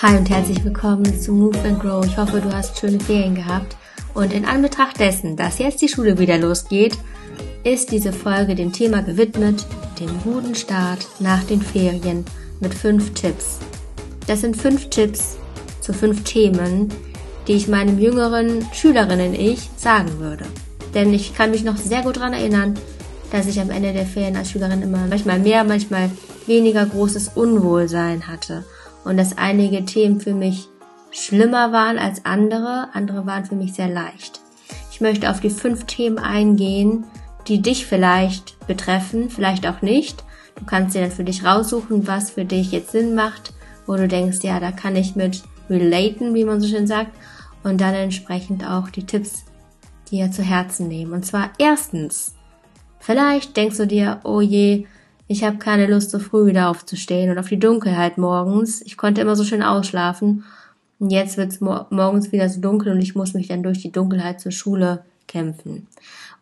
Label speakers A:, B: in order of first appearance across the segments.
A: Hi und herzlich willkommen zu Move and Grow. Ich hoffe, du hast schöne Ferien gehabt. Und in Anbetracht dessen, dass jetzt die Schule wieder losgeht, ist diese Folge dem Thema gewidmet, dem guten Start nach den Ferien mit fünf Tipps. Das sind fünf Tipps zu fünf Themen, die ich meinem jüngeren Schülerinnen-Ich sagen würde. Denn ich kann mich noch sehr gut daran erinnern, dass ich am Ende der Ferien als Schülerin immer manchmal mehr, manchmal weniger großes Unwohlsein hatte und dass einige Themen für mich schlimmer waren als andere, andere waren für mich sehr leicht. Ich möchte auf die fünf Themen eingehen, die dich vielleicht betreffen, vielleicht auch nicht. Du kannst dir dann für dich raussuchen, was für dich jetzt Sinn macht, wo du denkst, ja, da kann ich mit relaten, wie man so schön sagt, und dann entsprechend auch die Tipps dir zu Herzen nehmen. Und zwar erstens, vielleicht denkst du dir, oh je, ich habe keine Lust, so früh wieder aufzustehen und auf die Dunkelheit morgens. Ich konnte immer so schön ausschlafen. Und jetzt wird's mor morgens wieder so dunkel und ich muss mich dann durch die Dunkelheit zur Schule kämpfen.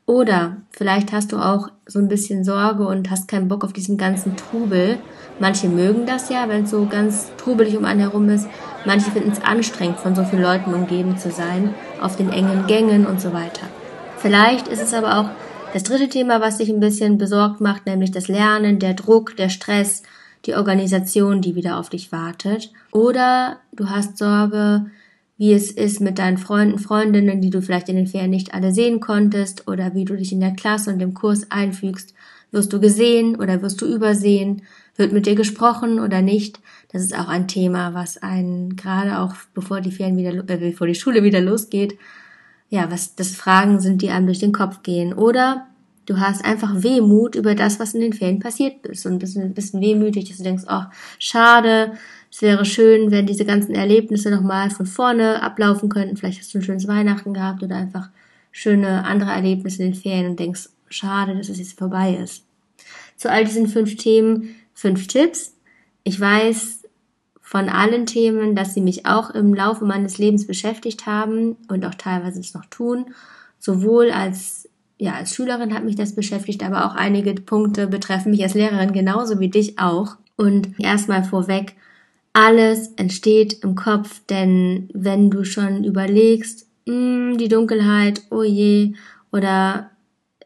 A: Oder vielleicht hast du auch so ein bisschen Sorge und hast keinen Bock auf diesen ganzen Trubel. Manche mögen das ja, wenn es so ganz trubelig um einen herum ist. Manche finden es anstrengend, von so vielen Leuten umgeben zu sein, auf den engen Gängen und so weiter. Vielleicht ist es aber auch das dritte Thema, was dich ein bisschen besorgt macht, nämlich das Lernen, der Druck, der Stress, die Organisation, die wieder auf dich wartet. Oder du hast Sorge, wie es ist mit deinen Freunden, Freundinnen, die du vielleicht in den Ferien nicht alle sehen konntest, oder wie du dich in der Klasse und dem Kurs einfügst. Wirst du gesehen oder wirst du übersehen? Wird mit dir gesprochen oder nicht? Das ist auch ein Thema, was einen gerade auch bevor die Ferien wieder, äh, bevor die Schule wieder losgeht, ja, was das Fragen sind, die einem durch den Kopf gehen. Oder du hast einfach Wehmut über das, was in den Ferien passiert ist und bist ein bisschen wehmütig, dass du denkst, oh, schade, es wäre schön, wenn diese ganzen Erlebnisse nochmal von vorne ablaufen könnten. Vielleicht hast du ein schönes Weihnachten gehabt oder einfach schöne andere Erlebnisse in den Ferien und denkst, schade, dass es jetzt vorbei ist. Zu all diesen fünf Themen fünf Tipps. Ich weiß, von allen Themen, dass sie mich auch im Laufe meines Lebens beschäftigt haben und auch teilweise es noch tun. Sowohl als ja, als Schülerin hat mich das beschäftigt, aber auch einige Punkte betreffen mich als Lehrerin genauso wie dich auch. Und erstmal vorweg, alles entsteht im Kopf, denn wenn du schon überlegst, mh, hm, die Dunkelheit, oh je, oder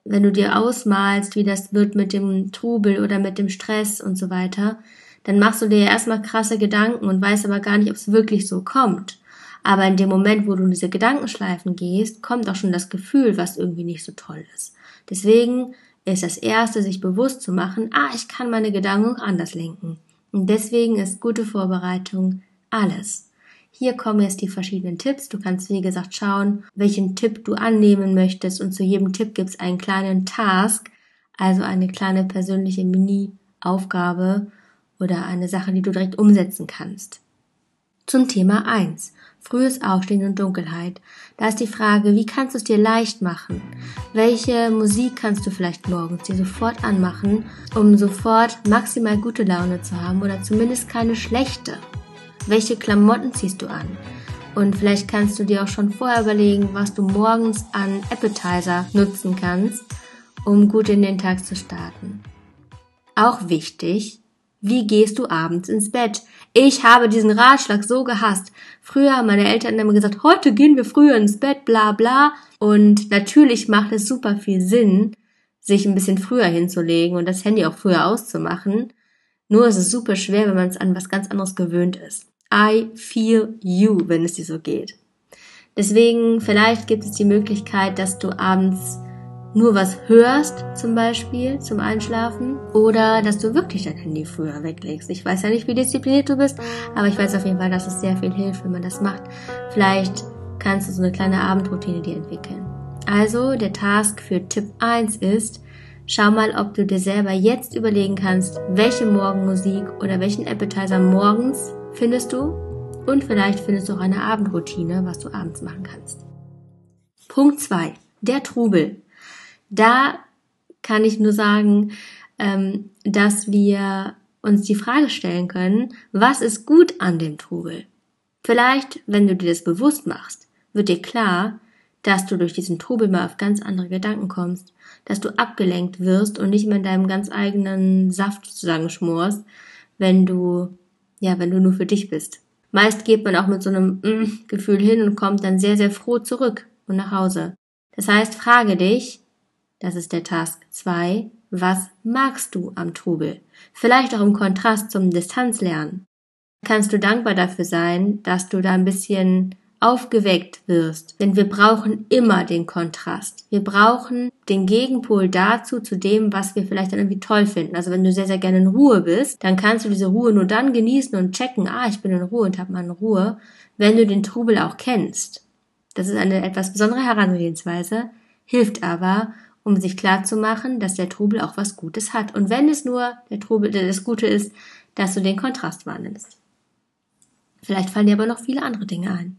A: wenn du dir ausmalst, wie das wird mit dem Trubel oder mit dem Stress und so weiter, dann machst du dir ja erstmal krasse Gedanken und weißt aber gar nicht, ob es wirklich so kommt. Aber in dem Moment, wo du in diese Gedankenschleifen gehst, kommt auch schon das Gefühl, was irgendwie nicht so toll ist. Deswegen ist das erste, sich bewusst zu machen, ah, ich kann meine Gedanken auch anders lenken. Und deswegen ist gute Vorbereitung alles. Hier kommen jetzt die verschiedenen Tipps. Du kannst, wie gesagt, schauen, welchen Tipp du annehmen möchtest. Und zu jedem Tipp gibt es einen kleinen Task, also eine kleine persönliche Mini-Aufgabe, oder eine Sache, die du direkt umsetzen kannst. Zum Thema 1. Frühes Aufstehen und Dunkelheit. Da ist die Frage, wie kannst du es dir leicht machen? Welche Musik kannst du vielleicht morgens dir sofort anmachen, um sofort maximal gute Laune zu haben oder zumindest keine schlechte? Welche Klamotten ziehst du an? Und vielleicht kannst du dir auch schon vorher überlegen, was du morgens an Appetizer nutzen kannst, um gut in den Tag zu starten. Auch wichtig, wie gehst du abends ins Bett? Ich habe diesen Ratschlag so gehasst. Früher haben meine Eltern immer gesagt, heute gehen wir früher ins Bett, bla bla. Und natürlich macht es super viel Sinn, sich ein bisschen früher hinzulegen und das Handy auch früher auszumachen. Nur ist es super schwer, wenn man es an was ganz anderes gewöhnt ist. I feel you, wenn es dir so geht. Deswegen, vielleicht gibt es die Möglichkeit, dass du abends nur was hörst, zum Beispiel zum Einschlafen, oder dass du wirklich dein Handy früher weglegst. Ich weiß ja nicht, wie diszipliniert du bist, aber ich weiß auf jeden Fall, dass es sehr viel hilft, wenn man das macht. Vielleicht kannst du so eine kleine Abendroutine dir entwickeln. Also, der Task für Tipp 1 ist, schau mal, ob du dir selber jetzt überlegen kannst, welche Morgenmusik oder welchen Appetizer morgens findest du und vielleicht findest du auch eine Abendroutine, was du abends machen kannst. Punkt 2. Der Trubel. Da kann ich nur sagen, ähm, dass wir uns die Frage stellen können, was ist gut an dem Trubel? Vielleicht, wenn du dir das bewusst machst, wird dir klar, dass du durch diesen Trubel mal auf ganz andere Gedanken kommst, dass du abgelenkt wirst und nicht mehr in deinem ganz eigenen Saft sozusagen schmorst, wenn du, ja, wenn du nur für dich bist. Meist geht man auch mit so einem mm Gefühl hin und kommt dann sehr, sehr froh zurück und nach Hause. Das heißt, frage dich, das ist der Task 2, was magst du am Trubel? Vielleicht auch im Kontrast zum Distanzlernen. Kannst du dankbar dafür sein, dass du da ein bisschen aufgeweckt wirst. Denn wir brauchen immer den Kontrast. Wir brauchen den Gegenpol dazu, zu dem, was wir vielleicht dann irgendwie toll finden. Also wenn du sehr, sehr gerne in Ruhe bist, dann kannst du diese Ruhe nur dann genießen und checken, ah, ich bin in Ruhe und habe meine Ruhe, wenn du den Trubel auch kennst. Das ist eine etwas besondere Herangehensweise, hilft aber, um sich klar zu machen, dass der Trubel auch was Gutes hat. Und wenn es nur der Trubel, das Gute ist, dass du den Kontrast wahrnimmst. Vielleicht fallen dir aber noch viele andere Dinge ein.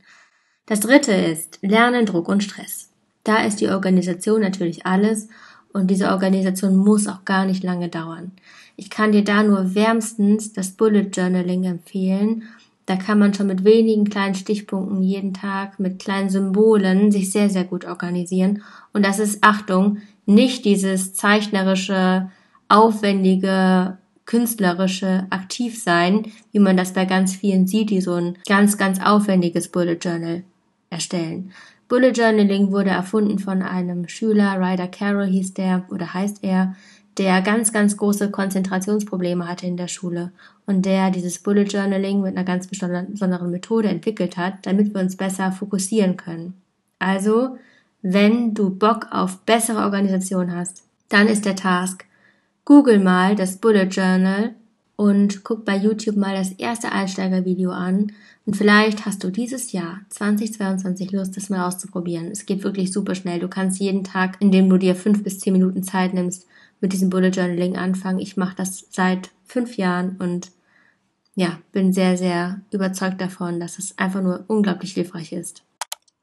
A: Das dritte ist Lernen, Druck und Stress. Da ist die Organisation natürlich alles und diese Organisation muss auch gar nicht lange dauern. Ich kann dir da nur wärmstens das Bullet Journaling empfehlen. Da kann man schon mit wenigen kleinen Stichpunkten jeden Tag mit kleinen Symbolen sich sehr, sehr gut organisieren. Und das ist, Achtung, nicht dieses zeichnerische, aufwendige, künstlerische Aktivsein, wie man das bei ganz vielen sieht, die so ein ganz, ganz aufwendiges Bullet Journal erstellen. Bullet Journaling wurde erfunden von einem Schüler, Ryder Carroll hieß der oder heißt er, der ganz, ganz große Konzentrationsprobleme hatte in der Schule und der dieses Bullet Journaling mit einer ganz besonderen Methode entwickelt hat, damit wir uns besser fokussieren können. Also, wenn du Bock auf bessere Organisation hast, dann ist der Task, google mal das Bullet Journal und guck bei YouTube mal das erste Einsteigervideo an. Und vielleicht hast du dieses Jahr 2022 Lust, das mal auszuprobieren. Es geht wirklich super schnell. Du kannst jeden Tag, indem du dir fünf bis zehn Minuten Zeit nimmst, mit diesem Bullet Journaling anfangen. Ich mache das seit fünf Jahren und ja, bin sehr, sehr überzeugt davon, dass es einfach nur unglaublich hilfreich ist.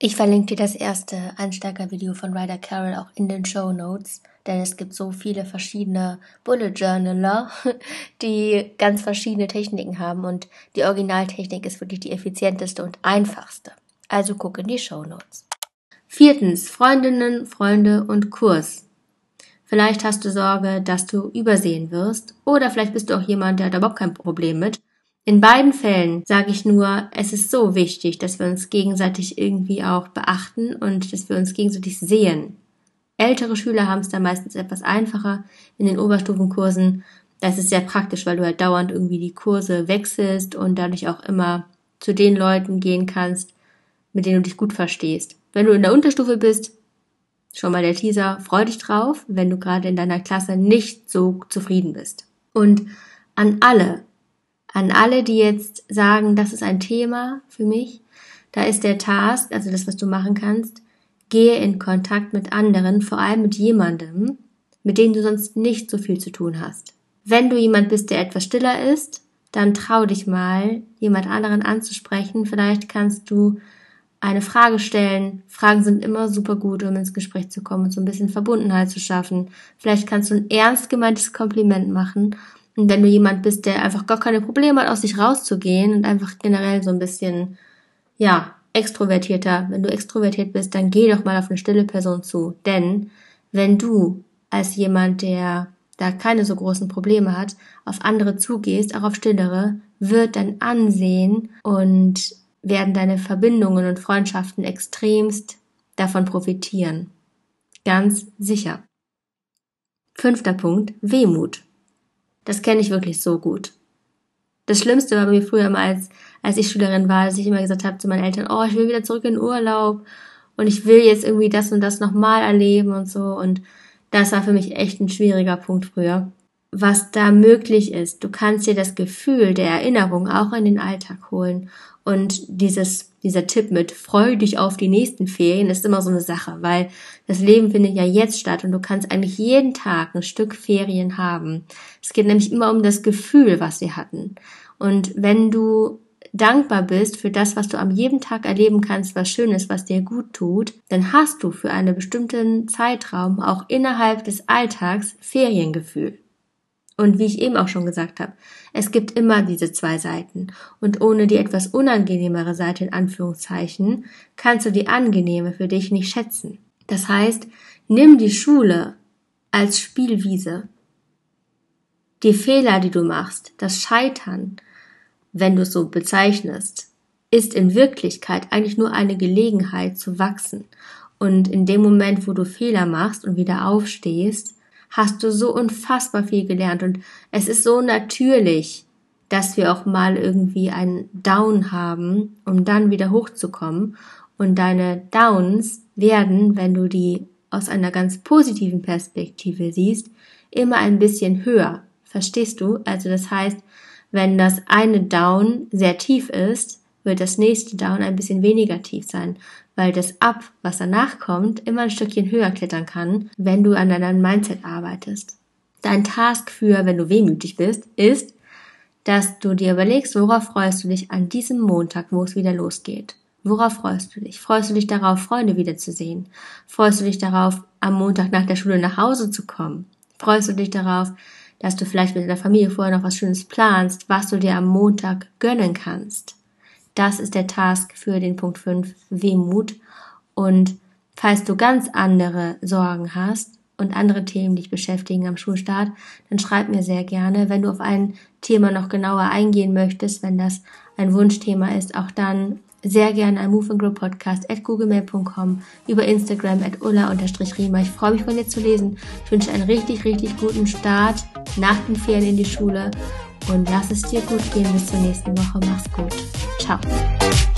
A: Ich verlinke dir das erste Einsteigervideo von Ryder Carroll auch in den Show Notes, denn es gibt so viele verschiedene Bullet Journaler, die ganz verschiedene Techniken haben und die Originaltechnik ist wirklich die effizienteste und einfachste. Also guck in die Show Notes. Viertens, Freundinnen, Freunde und Kurs. Vielleicht hast du Sorge, dass du übersehen wirst oder vielleicht bist du auch jemand, der hat überhaupt kein Problem mit in beiden Fällen sage ich nur, es ist so wichtig, dass wir uns gegenseitig irgendwie auch beachten und dass wir uns gegenseitig sehen. Ältere Schüler haben es da meistens etwas einfacher. In den Oberstufenkursen, das ist sehr praktisch, weil du halt dauernd irgendwie die Kurse wechselst und dadurch auch immer zu den Leuten gehen kannst, mit denen du dich gut verstehst. Wenn du in der Unterstufe bist, schon mal der Teaser, freu dich drauf, wenn du gerade in deiner Klasse nicht so zufrieden bist. Und an alle, an alle, die jetzt sagen, das ist ein Thema für mich, da ist der Task, also das, was du machen kannst, gehe in Kontakt mit anderen, vor allem mit jemandem, mit dem du sonst nicht so viel zu tun hast. Wenn du jemand bist, der etwas stiller ist, dann trau dich mal, jemand anderen anzusprechen. Vielleicht kannst du eine Frage stellen. Fragen sind immer super gut, um ins Gespräch zu kommen und so ein bisschen Verbundenheit zu schaffen. Vielleicht kannst du ein ernst gemeintes Kompliment machen und wenn du jemand bist, der einfach gar keine Probleme hat, aus sich rauszugehen und einfach generell so ein bisschen, ja, extrovertierter, wenn du extrovertiert bist, dann geh doch mal auf eine stille Person zu. Denn wenn du als jemand, der da keine so großen Probleme hat, auf andere zugehst, auch auf stillere, wird dein Ansehen und werden deine Verbindungen und Freundschaften extremst davon profitieren. Ganz sicher. Fünfter Punkt, Wehmut. Das kenne ich wirklich so gut. Das Schlimmste war bei mir früher mal, als, als ich Schülerin war, dass ich immer gesagt habe zu meinen Eltern, oh, ich will wieder zurück in den Urlaub und ich will jetzt irgendwie das und das nochmal erleben und so. Und das war für mich echt ein schwieriger Punkt früher. Was da möglich ist, du kannst dir das Gefühl der Erinnerung auch in den Alltag holen. Und dieses, dieser Tipp mit freu dich auf die nächsten Ferien ist immer so eine Sache, weil das Leben findet ja jetzt statt und du kannst eigentlich jeden Tag ein Stück Ferien haben. Es geht nämlich immer um das Gefühl, was wir hatten. Und wenn du dankbar bist für das, was du am jedem Tag erleben kannst, was schön ist, was dir gut tut, dann hast du für einen bestimmten Zeitraum auch innerhalb des Alltags Feriengefühl. Und wie ich eben auch schon gesagt habe, es gibt immer diese zwei Seiten. Und ohne die etwas unangenehmere Seite in Anführungszeichen kannst du die angenehme für dich nicht schätzen. Das heißt, nimm die Schule als Spielwiese. Die Fehler, die du machst, das Scheitern, wenn du es so bezeichnest, ist in Wirklichkeit eigentlich nur eine Gelegenheit zu wachsen. Und in dem Moment, wo du Fehler machst und wieder aufstehst, hast du so unfassbar viel gelernt. Und es ist so natürlich, dass wir auch mal irgendwie einen Down haben, um dann wieder hochzukommen. Und deine Downs werden, wenn du die aus einer ganz positiven Perspektive siehst, immer ein bisschen höher. Verstehst du? Also das heißt, wenn das eine Down sehr tief ist, wird das nächste Down ein bisschen weniger tief sein, weil das Up, was danach kommt, immer ein Stückchen höher klettern kann, wenn du an deinem Mindset arbeitest. Dein Task für, wenn du wehmütig bist, ist, dass du dir überlegst, worauf freust du dich an diesem Montag, wo es wieder losgeht. Worauf freust du dich? Freust du dich darauf, Freunde wiederzusehen? Freust du dich darauf, am Montag nach der Schule nach Hause zu kommen? Freust du dich darauf, dass du vielleicht mit deiner Familie vorher noch was Schönes planst, was du dir am Montag gönnen kannst? Das ist der Task für den Punkt 5 Wehmut. Und falls du ganz andere Sorgen hast und andere Themen dich beschäftigen am Schulstart, dann schreib mir sehr gerne. Wenn du auf ein Thema noch genauer eingehen möchtest, wenn das ein Wunschthema ist, auch dann sehr gerne an Move and Grow Podcast at googlemail.com, über Instagram at ulla-rima. Ich freue mich von dir zu lesen. Ich wünsche einen richtig, richtig guten Start nach den Ferien in die Schule und lass es dir gut gehen bis zur nächsten Woche. Mach's gut. 그.